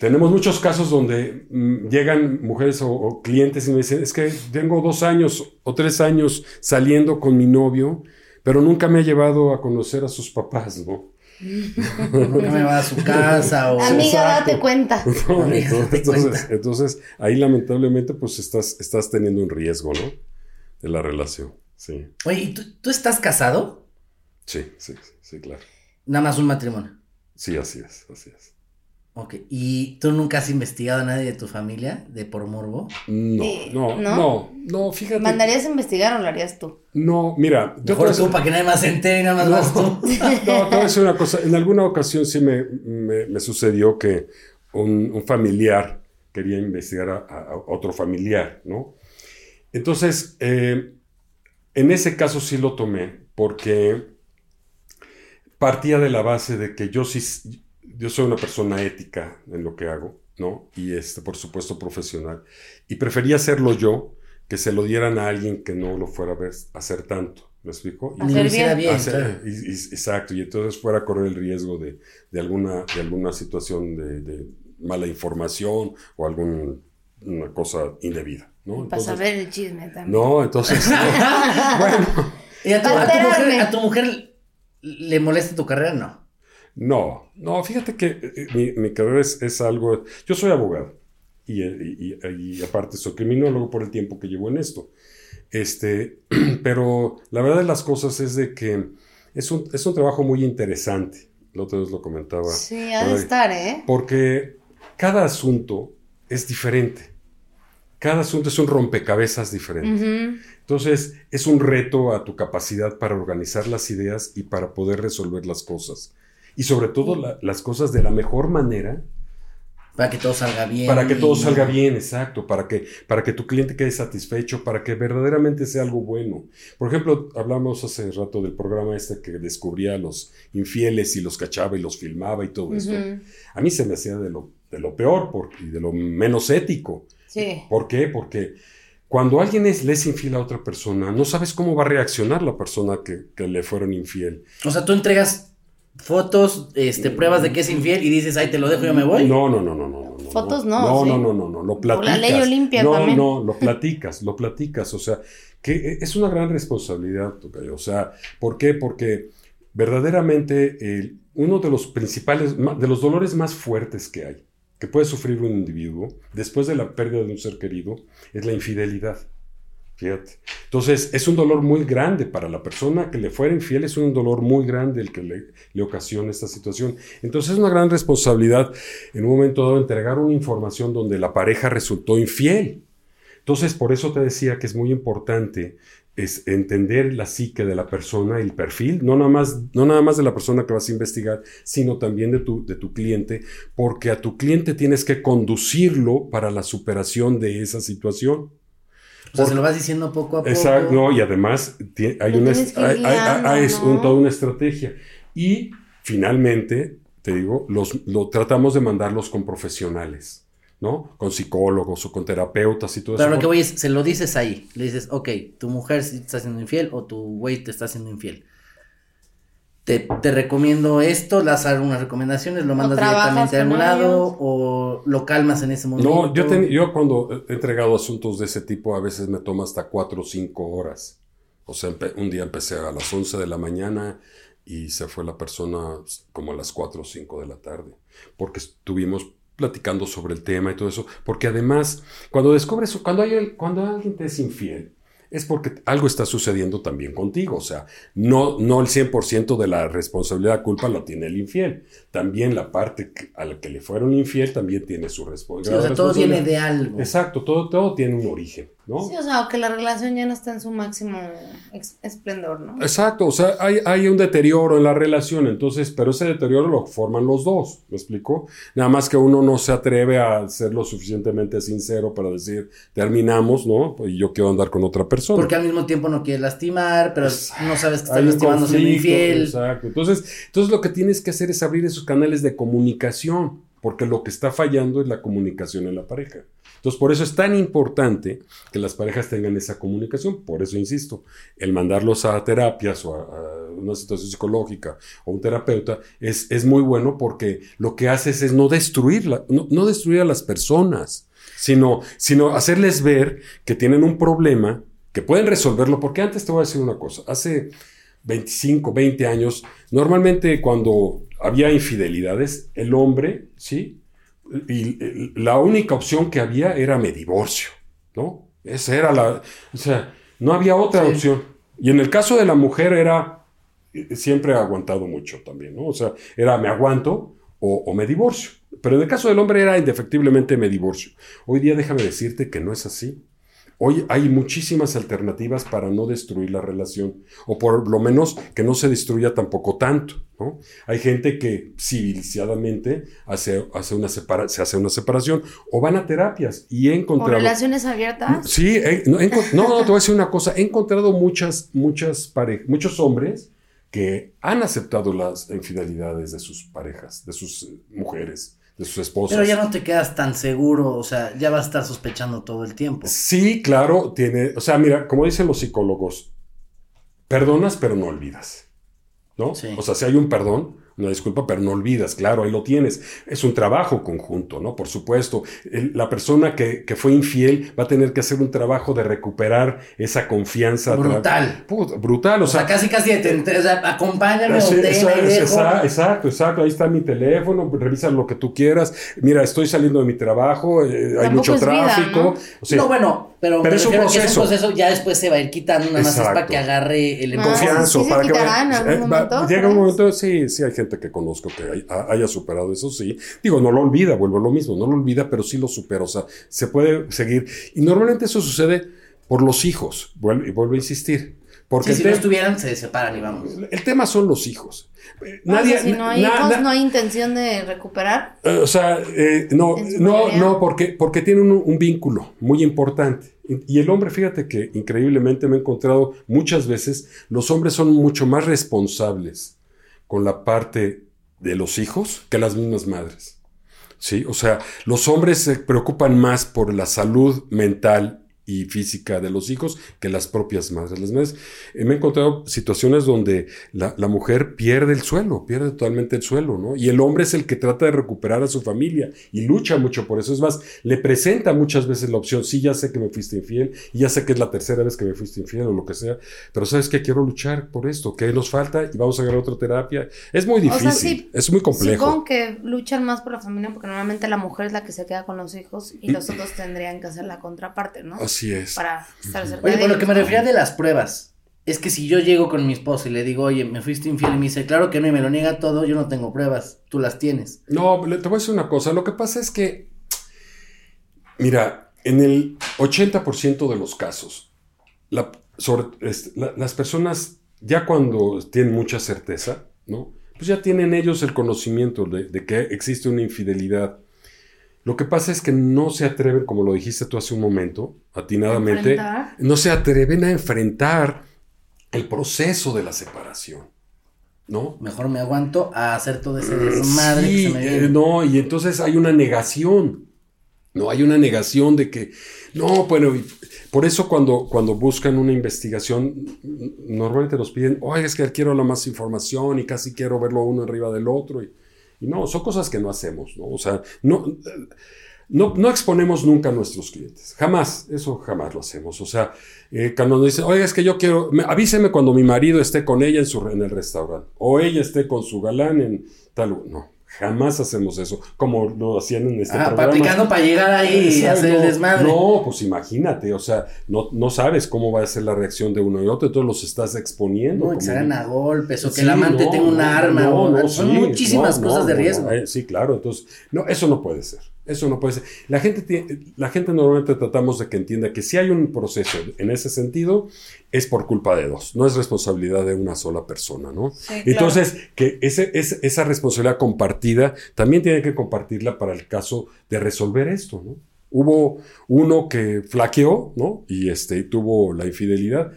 tenemos muchos casos donde mm, llegan mujeres o, o clientes y me dicen, es que tengo dos años o tres años saliendo con mi novio, pero nunca me ha llevado a conocer a sus papás, ¿no? Nunca me va a su casa o... Amiga, exacto. date cuenta. No, Amiga, date entonces, cuenta. entonces, ahí lamentablemente pues estás, estás teniendo un riesgo, ¿no? De la relación. Sí, Oye, ¿y tú, tú estás casado? sí, sí, sí, claro. Nada más un matrimonio. Sí, así es, así es. Ok. ¿Y tú nunca has investigado a nadie de tu familia de por morbo? No, Eh, no, ¿no? no, no, fíjate. ¿Mandarías a investigar o lo harías tú? No, mira, yo Mejor tú, para que nadie más se entere y nada más vas tú. No, te voy a decir una cosa. En alguna ocasión sí me, me- me sucedió que un, un familiar quería investigar a, a- a otro familiar, ¿no? Entonces, eh, en ese caso sí lo tomé porque partía de la base de que yo sí, yo soy una persona ética en lo que hago, ¿no? Y este, por supuesto, profesional. Y prefería hacerlo yo que se lo dieran a alguien que no lo fuera a ver, a hacer tanto. ¿Me explico? Y- Hacer bien. bien, Hacer- claro. y- y- exacto, y entonces fuera a correr el riesgo de, de alguna, de alguna situación de, de mala información o alguna cosa indebida, ¿no? Para Entonces- saber el chisme también. no, entonces, no. bueno, ¿Y a tu, Para a tu mujer, a tu mujer le molesta tu carrera? No. No, no, fíjate que eh, mi, mi carrera es, es algo, yo soy abogado y, y- aparte soy criminólogo por el tiempo que llevo en esto. Este, pero la verdad de las cosas es de que es un, es un trabajo muy interesante. La otra vez lo comentaba. Sí, ha de estar, ¿eh? Porque cada asunto es diferente. cada asunto es un rompecabezas diferente. Entonces, es un reto a tu capacidad para organizar las ideas y para poder resolver las cosas. Y sobre todo la- las cosas de la mejor manera Para que todo salga bien. para que todo salga bien, exacto, para que, para que tu cliente quede satisfecho, para que verdaderamente sea algo bueno. Por ejemplo, hablamos hace rato del programa este que descubría a los infieles y los cachaba y los filmaba y todo esto. Ujú. A mí se me hacía de lo, de lo peor por- y de lo menos ético. Sí. ¿Por qué? Porque cuando alguien es, le es infiel a otra persona, no sabes cómo va a reaccionar la persona que, que le fueron infiel. O sea, tú entregas fotos, este, pruebas de que es infiel y dices, ay, te lo dejo, yo me voy. No, no, no, no, no. no, Fotos no. no, No, sí. no, no, no, no, lo Por platicas. la ley Olimpia no, también. no, lo platicas, lo platicas. O sea, que es una gran responsabilidad, Tocayo. O sea, ¿por qué? Porque verdaderamente el- uno de los principales, de los dolores más fuertes que hay, que puede sufrir un individuo después de la pérdida de un ser querido, es la infidelidad. Fíjate. Entonces, es un dolor muy grande para la persona que le fuera infiel, es un dolor muy grande el que le, le ocasiona esta situación. Entonces, es una gran responsabilidad en un momento dado entregar una información donde la pareja resultó infiel. Entonces, por eso te decía que es muy importante es entender la psique de la persona, el perfil, no nada más, no nada más de la persona que vas a investigar, sino también de tu, de tu cliente, porque a tu cliente tienes que conducirlo para la superación de esa situación. O sea, Por- se lo vas diciendo poco a poco. Exacto, no, y además hay una hay- hay- hay- es toda una estrategia. Y finalmente, te digo, los, lo tratamos de mandarlos con profesionales, ¿no? Con psicólogos o con terapeutas y todo Pero eso. lo que voy es, se lo dices ahí. Le dices, ok, tu mujer está siendo infiel o tu güey te está haciendo infiel. Te, te recomiendo esto, le das unas recomendaciones, lo mandas directamente a algún lado o lo calmas en ese momento. No, yo, ten- yo cuando he entregado asuntos de ese tipo a veces me toma hasta cuatro o cinco horas. O sea, un día empecé a las 11 de la mañana y se fue la persona como a las 4 o 5 de la tarde, porque estuvimos platicando sobre el tema y todo eso, porque además, cuando descubres, cuando, hay, el- cuando alguien te es infiel, es porque algo está sucediendo también contigo, o sea, no, no el 100% de la responsabilidad, culpa lo tiene el infiel, también la parte que- a la que le fueron infiel también tiene su respo- Sí, grado o sea, todo viene responsabilidad. de algo. Exacto, todo, todo tiene un origen, ¿no? Sí, o sea, o que la relación ya no está en su máximo esplendor, ¿no? Exacto, o sea, hay, hay un deterioro en la relación, entonces, pero ese deterioro lo forman los dos, ¿me explico? Nada más que uno no se atreve a ser lo suficientemente sincero para decir, terminamos, ¿no? Y yo quiero andar con otra persona. Porque al mismo tiempo no quieres lastimar, pero Exacto. no sabes que estás lastimando siendo infiel. Exacto. Entonces, entonces lo que tienes que hacer es abrir esos canales de comunicación, porque lo que está fallando es la comunicación en la pareja. Entonces, por eso es tan importante que las parejas tengan esa comunicación. Por eso insisto, el mandarlos a terapias o a, una situación psicológica o un terapeuta es, es muy bueno porque lo que haces es no destruirla, no, no destruir a las personas, sino, sino hacerles ver que tienen un problema, que pueden resolverlo. Porque antes te voy a decir una cosa, hace 25, 20 años, normalmente cuando había infidelidades, el hombre, ¿sí? Y la única opción que había era me divorcio, ¿no? Esa era la, o sea, no había otra Sí. opción. Y en el caso de la mujer era, eh, siempre ha aguantado mucho también, ¿no? O sea, era me aguanto o, o me divorcio. Pero en el caso del hombre era indefectiblemente me divorcio. Hoy día déjame decirte que no es así. Hoy hay muchísimas alternativas para no destruir la relación, o por lo menos que no se destruya tampoco tanto, ¿no? Hay gente que civilizadamente hace, hace una separa- se hace una separación, o van a terapias, y he ¿O relaciones abiertas? Sí, he- no, he no, no, te voy a decir una cosa, he encontrado muchas, muchas pare- muchos hombres que han aceptado las infidelidades de sus parejas, de sus eh, mujeres, de sus. Pero ya no te quedas tan seguro, o sea, ya vas a estar sospechando todo el tiempo. Sí, claro, tiene, o sea, mira, como dicen los psicólogos, perdonas pero no olvidas, ¿no? Sí. O sea, si hay un perdón, una disculpa, pero no olvidas, claro, ahí lo tienes. Es un trabajo conjunto, ¿no? Por supuesto, El- la persona que, que fue infiel va a tener que hacer un trabajo de recuperar esa confianza. Brutal. Puta, brutal, o, O sea, casi casi de te- o sea, acompáñame Sí, ten, exacto, exacto, ahí está mi teléfono, revisa lo que tú quieras. Mira, estoy saliendo de mi trabajo, eh, hay mucho es vida, tráfico. ¿no? O sea, no, bueno, pero, pero es un es proceso. ya después se va a ir quitando, nada más es para que agarre el Ah, confianza ¿sí se para que algún eh, va- llega un momento sí sí hay gente gente que conozco que hay- ha- haya superado eso, sí. Digo, no lo olvida, vuelvo a lo mismo, no lo olvida, pero sí lo supera. O sea, se puede seguir. Y normalmente eso sucede por los hijos, vuelvo, y vuelvo a insistir. Porque Sí, si no estuvieran, se separan y vamos. el tema son los hijos. O sea, Nadie, si no hay hijos, na- no hay intención de recuperar. eh, O sea, eh, no, no, no, porque, porque tiene un, un vínculo muy importante. Y y el hombre, fíjate que increíblemente me he encontrado muchas veces, los hombres son mucho más responsables con la parte de los hijos que las mismas madres. ¿Sí? O sea, los hombres se preocupan más por la salud mental y física de los hijos que las propias madres. Las madres, eh, me he encontrado situaciones donde la, la mujer pierde el suelo, pierde totalmente el suelo, ¿no? Y el hombre es el que trata de recuperar a su familia y lucha mucho por eso. Es más, le presenta muchas veces la opción, sí, ya sé que me fuiste infiel, y ya sé que es la tercera vez que me fuiste infiel o lo que sea, pero sabes que quiero luchar por esto, que nos falta y vamos a agarrar otra terapia. Es muy sea, difícil, sí, es muy complejo. Supongo que luchan más por la familia porque normalmente la mujer es la que se queda con los hijos y los otros tendrían que hacer la contraparte, ¿no? Así es. Para estar cerca Oye, de lo que me refería de las pruebas, es que si yo llego con mi esposo y le digo, oye, me fuiste infiel y me dice, claro que no, y me lo niega todo, yo no tengo pruebas, tú las tienes. No, le- te voy a decir una cosa. Lo que pasa es que, mira, en el 80% de los casos, la- sobre- este, la- las personas, ya cuando tienen mucha certeza, ¿no? Pues ya tienen ellos el conocimiento de, de que existe una infidelidad. Lo que pasa es que no se atreven, como lo dijiste tú hace un momento, atinadamente, Enfrentar. no se atreven a enfrentar el proceso de la separación, ¿no? Mejor me aguanto a hacer todo ese desmadre Sí, que se me eh, no, y entonces hay una negación. No, hay una negación de que, no, bueno, y por eso cuando, cuando buscan una investigación, normalmente nos piden, oye, es que quiero la más información y casi quiero verlo uno arriba del otro. Y, y no, son cosas que no hacemos, ¿no? O sea, no, no, no exponemos nunca a nuestros clientes, jamás, eso jamás lo hacemos. O sea, eh, cuando nos dicen, oye, es que yo quiero, me- avíseme cuando mi marido esté con ella en, su, en el restaurante, o ella esté con su galán en tal, no, jamás hacemos eso, como lo hacían en este Ah, programa. practicando para llegar ahí y hacer el desmadre. No, pues imagínate, o sea, no, no sabes cómo va a ser la reacción de uno y otro, entonces los estás exponiendo. No, que se hagan a golpes o que Sí, el amante no, tenga un no, arma. o- son sí, muchísimas cosas de riesgo. eh, sí, claro, entonces, no, eso no puede ser. Eso no puede ser. La gente, tiene- la gente normalmente tratamos de que entienda que si hay un proceso en ese sentido, es por culpa de dos, no es responsabilidad de una sola persona, ¿no? Sí, claro. Entonces, que ese, ese- esa responsabilidad compartida también tiene que compartirla para el caso de resolver esto, ¿no? Hubo uno que flaqueó, ¿no? Y este, tuvo la infidelidad.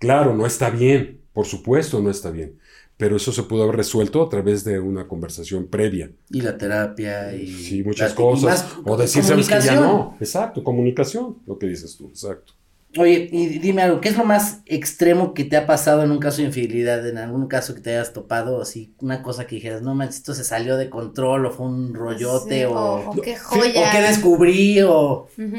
Claro, no está bien, por supuesto no está bien, pero eso se pudo haber resuelto a través de una conversación previa. Y la terapia y. Sí, muchas la- cosas. más O decir, sabes que ya no. Exacto, comunicación, lo que dices tú, exacto. Oye, y dime algo, ¿qué es lo más extremo que te ha pasado en un caso de infidelidad? En algún caso que te hayas topado, así, una cosa que dijeras, no manches, esto se salió de control, o fue un rollote, Sí, o, o, o qué o joya. qué descubrí, o. Ujú.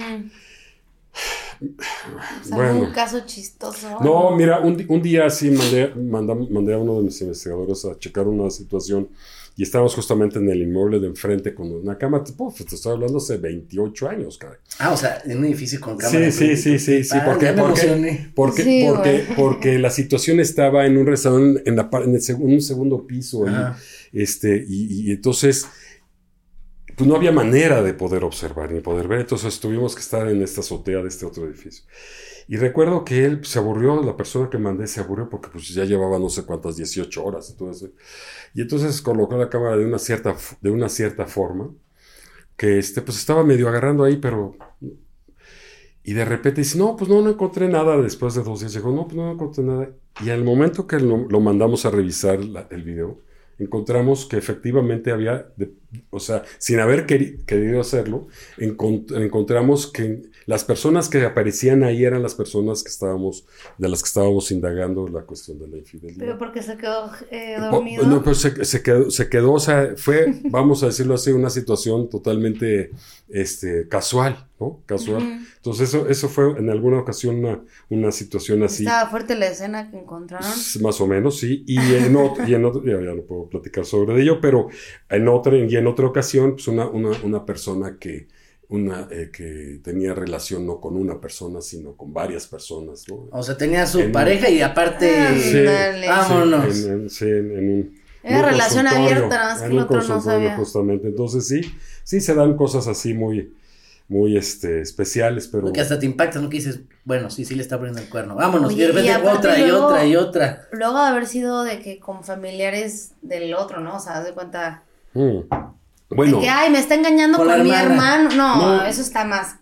O sea, Bueno. un caso chistoso. No, mira, un, un día sí mandé, mandam- mandé a uno de mis investigadores a checar una situación y estábamos justamente en el inmueble de enfrente con una cama, puf, te estoy hablando hace 28 años, cara. Ah, o sea, en un edificio con cámara. Sí, sí, sí, sí, sí, Ah, porque, ya me porque, emocioné. porque, Sí, porque, porque la situación estaba en un restaurante en, la, par- en el seg- un segundo piso, ahí, este, y, y entonces, pues no había manera de poder observar ni poder ver, entonces tuvimos que estar en esta azotea de este otro edificio. Y recuerdo que él se aburrió, la persona que mandé se aburrió porque pues ya llevaba no sé cuántas, 18 horas. Entonces, y entonces colocó la cámara de una cierta, de una cierta forma, que este, pues estaba medio agarrando ahí, pero... Y de repente dice, no, pues no, no encontré nada después de dos días. Dijo, no, pues no encontré nada. Y al momento que lo, mandamos a revisar el video, encontramos que efectivamente había, o sea, sin haber queri- querido hacerlo, encont- encontramos que las personas que aparecían ahí eran las personas que estábamos, de las que estábamos indagando la cuestión de la infidelidad. Pero porque se quedó eh, Po- dormido. No, pues se, se quedó, se quedó, o sea, fue, vamos a decirlo así, una situación totalmente este, casual, ¿no? Casual. Ujú. Entonces, eso, eso fue en alguna ocasión una, una situación así. Estaba fuerte la escena que encontraron. Más o menos, sí. Y en otro, y en otro ya, ya no puedo platicar sobre ello, pero en otra, y en otra ocasión, pues una, una, una persona que, una, eh, que tenía relación no con una persona, sino con varias personas, ¿no? O sea, tenía su En- pareja y aparte. Ah, Sí. Vámonos. En, en- sí, en- en un, Era relación abierta, nada más que el otro no sabía. Justamente, entonces sí, sí se dan cosas así muy, muy este, especiales, pero... Porque hasta te impactas, ¿no? Que dices, bueno, sí, sí le está poniendo el cuerno. Vámonos, Oye, y de repente y otra y luego- otra y otra. Luego de haber sido de que con familiares del otro, ¿no? O sea, haz de cuenta. Mm. Bueno, De que, ay, me está engañando Con mi hermano. No, No. eso está más.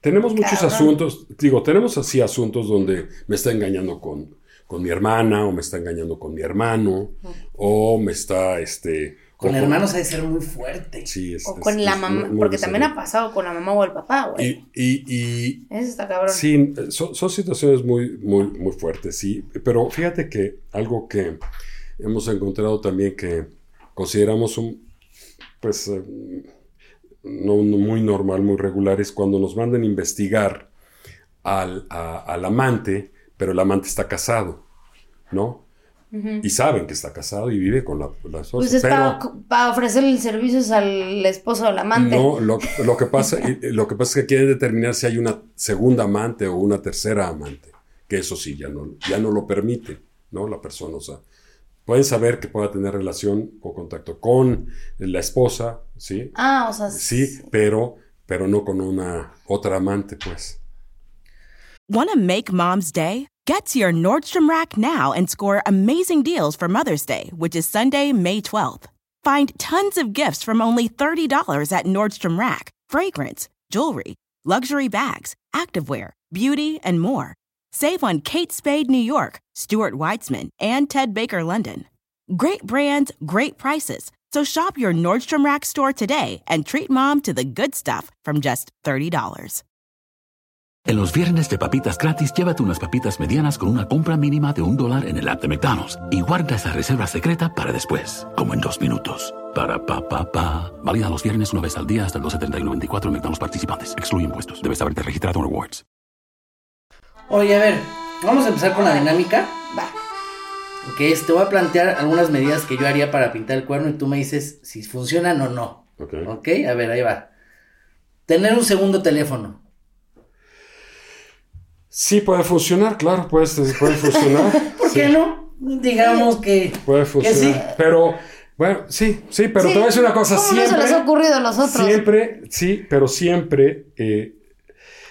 tenemos muchos cabrón. asuntos, digo, tenemos así asuntos donde me está engañando con, con mi hermana, o me está engañando con mi hermano, o me está, este... Con hermanos ha de ser muy fuerte. Sí, es, O es- con la es mamá. muy Porque también ha pasado con la mamá o el papá, güey. Y, y, y Eso está cabrón. Sí, son, son situaciones muy, muy, muy fuertes, sí. Pero fíjate que algo que hemos encontrado también que consideramos un, pues, eh, no, no muy normal, muy regular, es cuando nos mandan investigar al, a- al amante, pero el amante está casado, ¿no? Y saben que está casado y vive con la, la esposa. Pues es pero- para, ofrecerle servicios al esposo del amante. no, lo, lo que pasa, lo que pasa es que quieren determinar si hay una segunda amante o una tercera amante. Que eso sí, ya no, ya no lo permite, ¿no? La persona, o sea, pueden saber que pueda tener relación o contacto con la esposa, ¿sí? Ah, o sea. Sí, pero, pero no con una otra amante, pues. Want to make mom's day? Get to your Nordstrom Rack now and score amazing deals for Mother's Day, which is Sunday, May 12th. Find tons of gifts from only $30 at Nordstrom Rack fragrance, jewelry, luxury bags, activewear, beauty, and more. Save on Kate Spade New York, Stuart Weitzman, and Ted Baker London. Great brands, great prices. So shop your Nordstrom Rack store today and treat mom to the good stuff from just $30. En los viernes de papitas gratis, llévate unas papitas medianas con una compra mínima de un dólar en el app de McDonald's y guarda esa reserva secreta para después, como en dos minutos. Para pa pa pa. Válida los viernes una vez al día hasta el 12.31.94 en McDonald's participantes. Excluye impuestos. Debes haberte registrado en Rewards. Oye, a ver, vamos a empezar con la dinámica. Va. Que es, te voy a plantear algunas medidas que yo haría para pintar el cuerno y tú me dices si funcionan o no. Ok. Ok, a ver, ahí va. Tener un segundo teléfono. Sí, puede funcionar, claro, puede, puede funcionar. ¿Por Sí, qué no? Digamos que. Puede que funcionar. sí. Pero, bueno, sí, sí, pero Sí, te voy a decir una cosa, ¿Cómo siempre... no se les ha ocurrido a los otros? Siempre, sí, pero siempre, eh,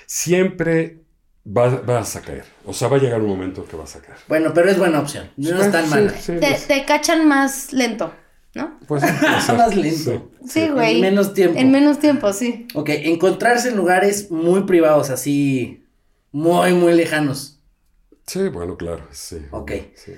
siempre va- vas a caer. O sea, va a llegar un momento que vas a caer. Bueno, pero es buena opción. No es tan Sí, mala. sí, Te, te cachan más lento, ¿no? pues sí. Más lento. Sí, güey. En menos tiempo. En menos tiempo, sí. Ok, encontrarse en lugares muy privados, así. Muy, muy lejanos. Sí, bueno, claro, sí. Ok. sí.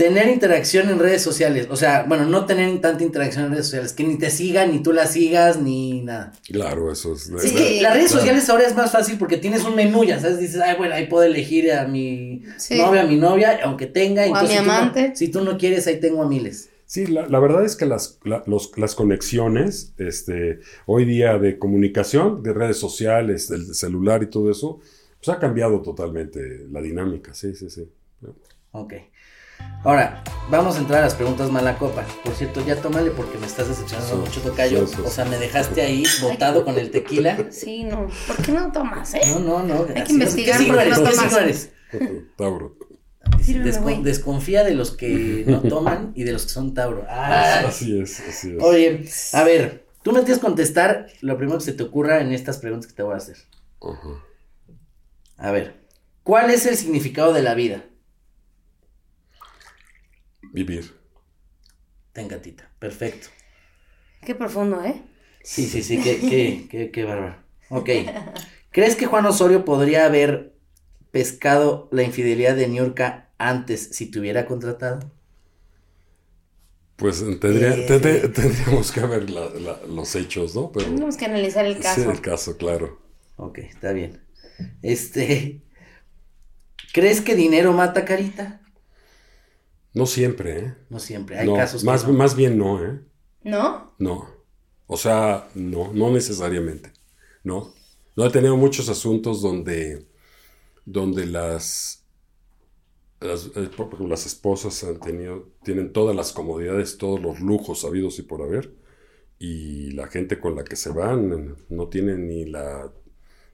Tener interacción en redes sociales. O sea, bueno, no tener tanta interacción en redes sociales. Que ni te sigan, ni tú la sigas, ni nada. Claro, eso es... Es que las redes Claro. sociales ahora es más fácil porque tienes un menú, ya sabes, dices, ay, bueno, ahí puedo elegir a mi Sí. novia, a mi novia, aunque tenga. O a entonces, mi si tú no- amante. si tú no quieres, ahí tengo a miles. Sí, la, la verdad es que las, la- los- las conexiones, este, hoy día de comunicación, de redes sociales, del celular y todo eso, pues ha cambiado totalmente la dinámica, sí, sí, sí. Ok. Ahora, vamos a entrar a las preguntas mala copa. Por cierto, ya tómale porque me estás decepcionando Sí, mucho, tocayo. sí, sí, o sea, me dejaste ahí botado con el tequila. Sí, no. ¿Por qué no tomas, eh? No, no, no. que así- investigar ¿Qué por qué eres? no ¿Qué tomas. eres? Tauro. Desconfía de los que no toman y de los que son Tauro. Ah, Así es, así es. Oye, a ver, tú me tienes que contestar lo primero que se te ocurra en estas preguntas que te voy a hacer. Ajá. A ver, ¿cuál es el significado de la vida? Vivir. Ten gatita, perfecto. Qué profundo, ¿eh? Sí, sí, sí, qué, qué, qué, qué bárbaro. Ok. ¿Crees que Juan Osorio podría haber pescado la infidelidad de Niurka antes si te hubiera contratado? Pues tendría- Sí, sí. te- tendríamos que ver la- la- los hechos, ¿no? Pero Tenemos que analizar el sí, caso. el caso, claro. Ok, está bien. Este. ¿Crees que dinero mata carita? No siempre, ¿eh? No siempre, hay No, casos que más, no. más bien no, ¿eh? ¿No? No. O sea, no, no necesariamente. No. No he tenido muchos asuntos donde, donde las, las, eh, las esposas han tenido, tienen todas las comodidades, todos los lujos habidos y por haber, y la gente con la que se van no tiene ni la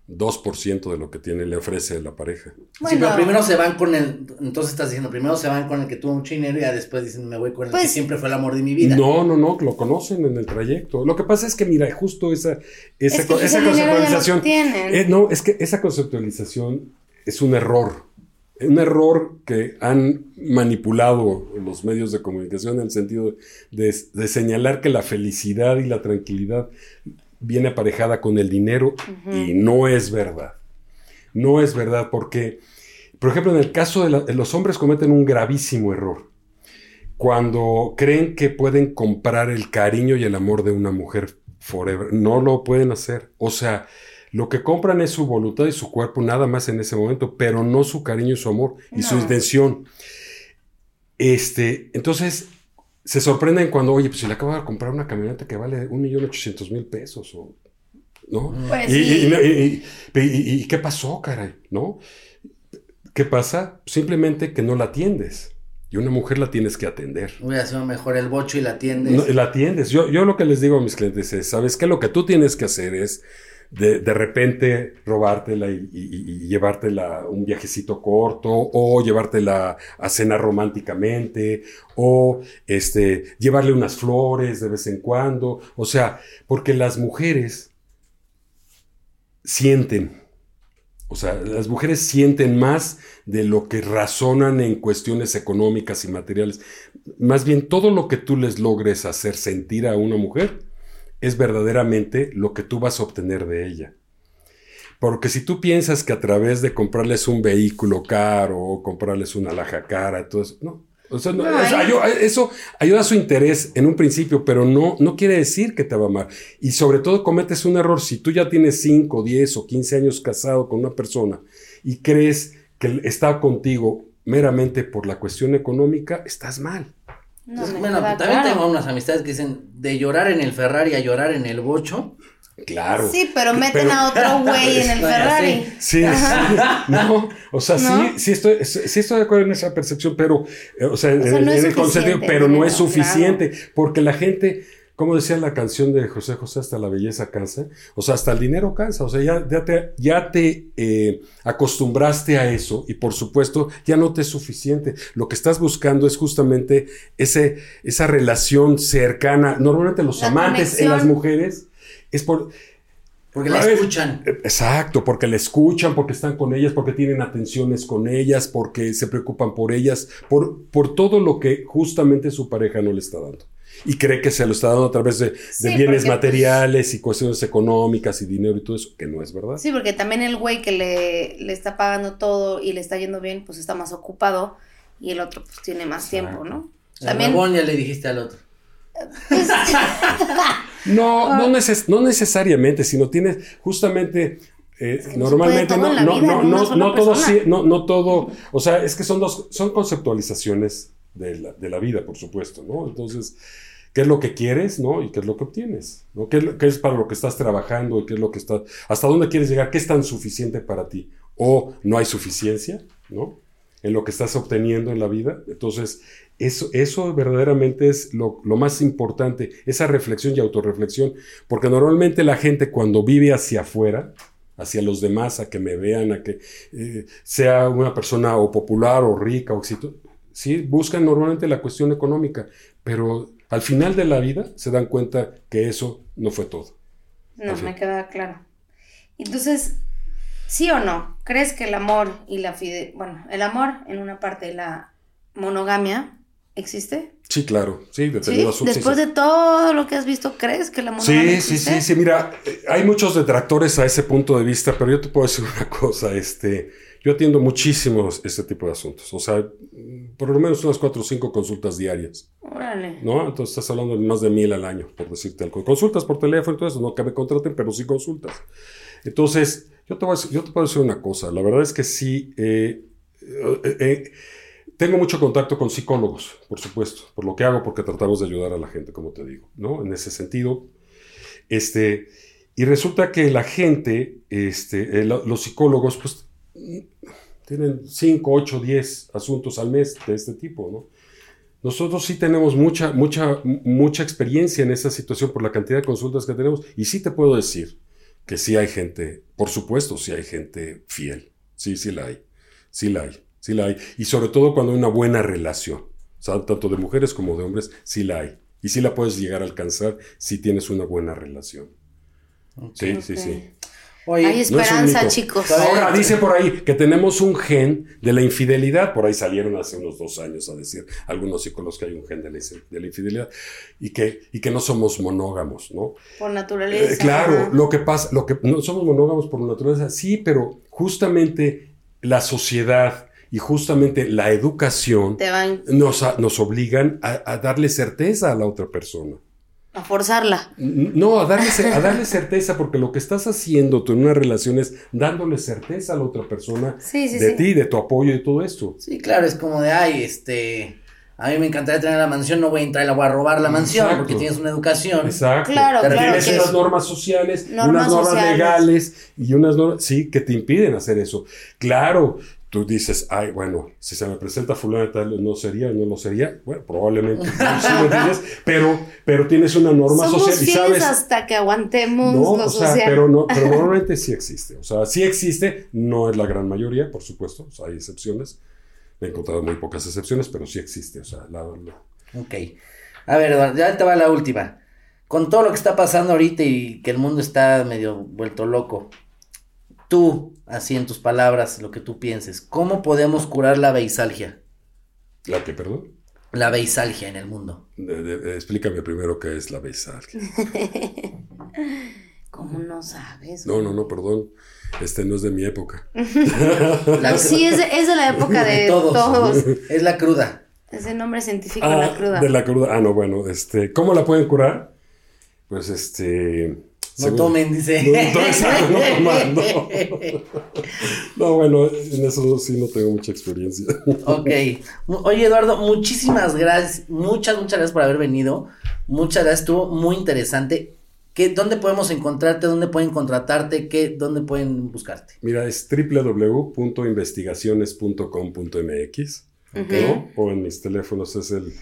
2% de lo que tiene, le ofrece la pareja. Sí, Bueno. pero primero se van con el, entonces estás diciendo, primero se van con el que tuvo mucho dinero y ya después dicen, me voy con el que Pues- siempre fue el amor de mi vida. No, no, no, lo conocen en el trayecto. Lo que pasa es que, mira, justo esa, esa, Es que esa conceptualización. Eh, no, es que esa conceptualización es un error. Un error que han manipulado los medios de comunicación en el sentido de, de señalar que la felicidad y la tranquilidad viene aparejada con el dinero y no es verdad. No es verdad porque, por ejemplo, en el caso de la- los hombres cometen un gravísimo error cuando creen que pueden comprar el cariño y el amor de una mujer forever. No lo pueden hacer. O sea, lo que compran es su voluntad y su cuerpo nada más en ese momento, pero no su cariño y su amor y su intención. Este, entonces se sorprenden cuando, oye, pues si le acabo de comprar una camioneta que vale un millón ochocientos mil pesos, o, ¿no? Pues y, sí. y- y- y- y- y qué pasó, caray? ¿No? ¿Qué pasa? Simplemente que no la atiendes. Y una mujer la tienes que atender. Hubiera sido mejor el bocho y la atiendes. No, la atiendes. Yo, yo lo que les digo a mis clientes es, ¿sabes qué? Lo que tú tienes que hacer es de, de repente robártela y, llevártela un viajecito corto o llevártela a cenar románticamente o este, llevarle unas flores de vez en cuando. O sea, porque las mujeres sienten. O sea, las mujeres sienten más de lo que razonan en cuestiones económicas y materiales. Más bien, todo lo que tú les logres hacer sentir a una mujer es verdaderamente lo que tú vas a obtener de ella. Porque si tú piensas que a través de comprarles un vehículo caro o comprarles una laja cara, todo eso, no. O sea, no, No, eso, ahí- ayu- eso ayuda a su interés en un principio, pero no, no quiere decir que te va a amar. Y sobre todo cometes un error si tú ya tienes 5, 10 o 15 años casado con una persona y crees que está contigo meramente por la cuestión económica, estás mal. No, Entonces, me bueno, también claro. tengo unas amistades que dicen, de llorar en el Ferrari a llorar en el bocho. Claro. Sí, pero meten Pero- a otro güey en el Ferrari. Sí, sí, no, o sea, ¿No? sí, sí estoy, sí estoy de acuerdo en esa percepción, pero, eh, o sea, en, O sea, no en es el concepto, pero no es claro. suficiente, porque la gente, como decía la canción de José José, hasta la belleza cansa, o sea, hasta el dinero cansa, o sea, ya, ya te, ya te eh, acostumbraste a eso y por supuesto ya no te es suficiente. Lo que estás buscando es justamente ese, esa relación cercana. Normalmente los La amantes en las mujeres es por... Porque la escuchan. Exacto, porque la escuchan, porque están con ellas, porque tienen atenciones con ellas, porque se preocupan por ellas, por, por todo lo que justamente su pareja no le está dando. Y cree que se lo está dando a través de, de Sí, bienes porque, pues, materiales y cuestiones económicas y dinero y todo eso, que no es verdad. Sí, porque también el güey que le, le está pagando todo y le está yendo bien, pues está más ocupado y el otro pues tiene más Exacto. tiempo, ¿no? El También, huevón ya le dijiste al otro. No, Ah. no, neces- no necesariamente, sino tienes justamente... eh, Es que normalmente no, no, no, no, no todo, sí- no, no todo, o sea, es que son dos, son conceptualizaciones de la, de la vida, por supuesto, ¿no? Entonces, ¿qué es lo que quieres, no? Y qué es lo que obtienes, ¿no? ¿Qué es, para lo que estás trabajando y qué es lo que está, hasta dónde quieres llegar, qué es tan suficiente para ti? O no hay suficiencia, ¿no? En lo que estás obteniendo en la vida. Entonces, eso, eso verdaderamente es lo, lo más importante, esa reflexión y autorreflexión, porque normalmente la gente cuando vive hacia afuera, hacia los demás, a que me vean, a que eh, sea una persona o popular o rica o exitosa, sí, buscan normalmente la cuestión económica, pero al final de la vida se dan cuenta que eso no fue todo. no, Así. me queda claro. Entonces, ¿sí o no? ¿Crees que el amor y la fidelidad, bueno, el amor en una parte de la monogamia existe? Sí, claro, sí, de sí, Después de todo lo que has visto, ¿crees que la monogamia Sí, sí, existe? sí, sí, mira, eh, hay muchos detractores a ese punto de vista, pero yo te puedo decir una cosa, este, yo atiendo muchísimos este tipo de asuntos, o sea, por lo menos unas cuatro o cinco consultas diarias, Órale. ¿no? Entonces estás hablando de más de mil al año, por decirte algo. Consultas por teléfono y todo eso, no que me contraten, pero sí consultas. Entonces, yo te, voy a decir, yo te puedo decir una cosa, la verdad es que sí, eh, eh, eh, tengo mucho contacto con psicólogos, por supuesto, por lo que hago, porque tratamos de ayudar a la gente, como te digo, ¿no? En ese sentido, este, y resulta que la gente, este, lo- los psicólogos, pues, tienen 5, 8, 10 asuntos al mes de este tipo, ¿no? Nosotros sí tenemos mucha, mucha, mucha experiencia en esa situación por la cantidad de consultas que tenemos y sí te puedo decir que sí hay gente, por supuesto, sí hay gente fiel. Sí, sí la hay. Sí la hay. Sí la hay. Y sobre todo cuando hay una buena relación. O sea, tanto de mujeres como de hombres, sí la hay. Y sí la puedes llegar a alcanzar si tienes una buena relación. Sí, sí, sí. Hay esperanza, mito. chicos. Ahora dice por ahí que tenemos un gen de la infidelidad. Por ahí salieron hace unos dos años a decir algunos psicólogos que hay un gen de la, de la infidelidad y que, y que no somos monógamos, ¿no? Por naturaleza. Eh, claro, ajá. lo que pasa, lo que no somos monógamos por naturaleza, sí, pero justamente la sociedad y justamente la educación Te van nos, a- nos obligan a, a darle certeza a la otra persona. A forzarla. No, a darle, a darle certeza, porque lo que estás haciendo tú en una relación es dándole certeza a la otra persona Sí, sí, de sí. ti, de tu apoyo y todo esto. Sí, claro, es como de, ay, este, a mí me encantaría tener la mansión, no voy a entrar y la voy a robar la mansión Exacto. porque tienes una educación. Exacto. Claro, claro Tienes unas es- normas sociales, Normas unas normas sociales. legales y unas normas, sí, que te impiden hacer eso. Claro, tú dices, ay, bueno, si se me presenta fulano y tal, no sería, no lo sería. Bueno, probablemente, sí, ¿me entiendes? Pero, pero tienes una norma Somos social y sabes... hasta que aguantemos No, lo o sea, social. pero, no, pero normalmente sí existe. O sea, sí existe, no es la gran mayoría, por supuesto, o sea, hay excepciones. He encontrado muy pocas excepciones, pero sí existe. O sea, la, la- Ok. A ver, Eduardo, ya te va la última. Con todo lo que está pasando ahorita y que el mundo está medio vuelto loco, tú, así en tus palabras, lo que tú pienses, ¿cómo podemos curar la beisalgia? ¿La que, perdón? La beisalgia en el mundo. De- de- de- explícame primero qué es la beisalgia. ¿Cómo no sabes? No, no, no, perdón. Este no es de mi época. La Sí, es de, es de la época de, de todos. todos. Es la cruda. Es el nombre científico Ah, la cruda. De la cruda. Ah, no, bueno, este, ¿cómo la pueden curar? Pues este. No según- tomen, dice. No, no, exacto, no tomando. No, bueno, en eso sí no tengo mucha experiencia. Ok. Oye, Eduardo, muchísimas gracias. Muchas, muchas gracias por haber venido. Muchas gracias, estuvo muy interesante. ¿Qué, ¿Dónde podemos encontrarte? ¿Dónde pueden contratarte? ¿Qué, ¿Dónde pueden buscarte? Mira, es www.investigaciones.com.mx. ¿no? O en mis teléfonos es el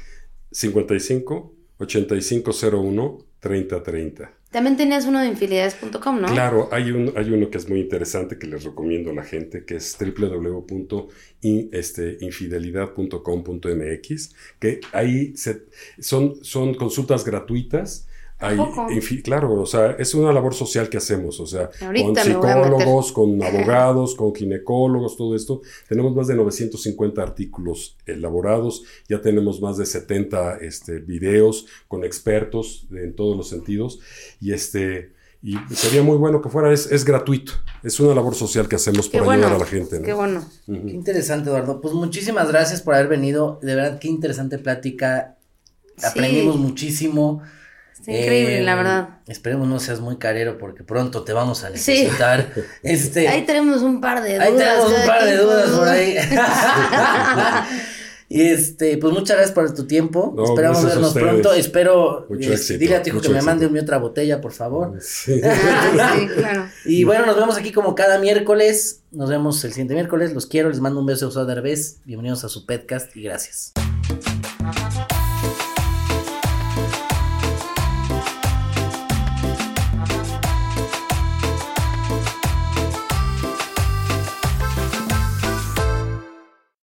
55 8501 3030. También tenías uno de infidelidades.com, ¿no? Claro, hay, un, hay uno que es muy interesante que les recomiendo a la gente, que es www.infidelidad.com.mx, que ahí se, son, son consultas gratuitas. Hay, claro, o sea, es una labor social que hacemos, o sea, Ahorita con psicólogos, con abogados, con ginecólogos, todo esto. Tenemos más de 950 artículos elaborados, ya tenemos más de 70 este, videos con expertos en todos los sentidos y este y sería muy bueno que fuera, es, es gratuito, es una labor social que hacemos para bueno. ayudar a la gente. ¿no? Qué bueno. Qué interesante, Eduardo. Pues muchísimas gracias por haber venido. De verdad, qué interesante plática. Sí. Aprendimos muchísimo. Está increíble, Eh, la verdad. Esperemos no seas muy carero porque pronto te vamos a necesitar. Este, Ahí tenemos un par de dudas. ahí tenemos un par de dudas por ahí. y este, pues muchas gracias por tu tiempo. No, Esperamos a vernos ustedes. pronto. Espero. Mucho éxito, dile a tu hijo que me mande mi otra botella, por favor. Sí. Ah, sí, claro. Y bueno, nos vemos aquí como cada miércoles. Nos vemos el siguiente miércoles. Los quiero. Les mando un beso de Usado Derbez. Bienvenidos a su podcast y gracias.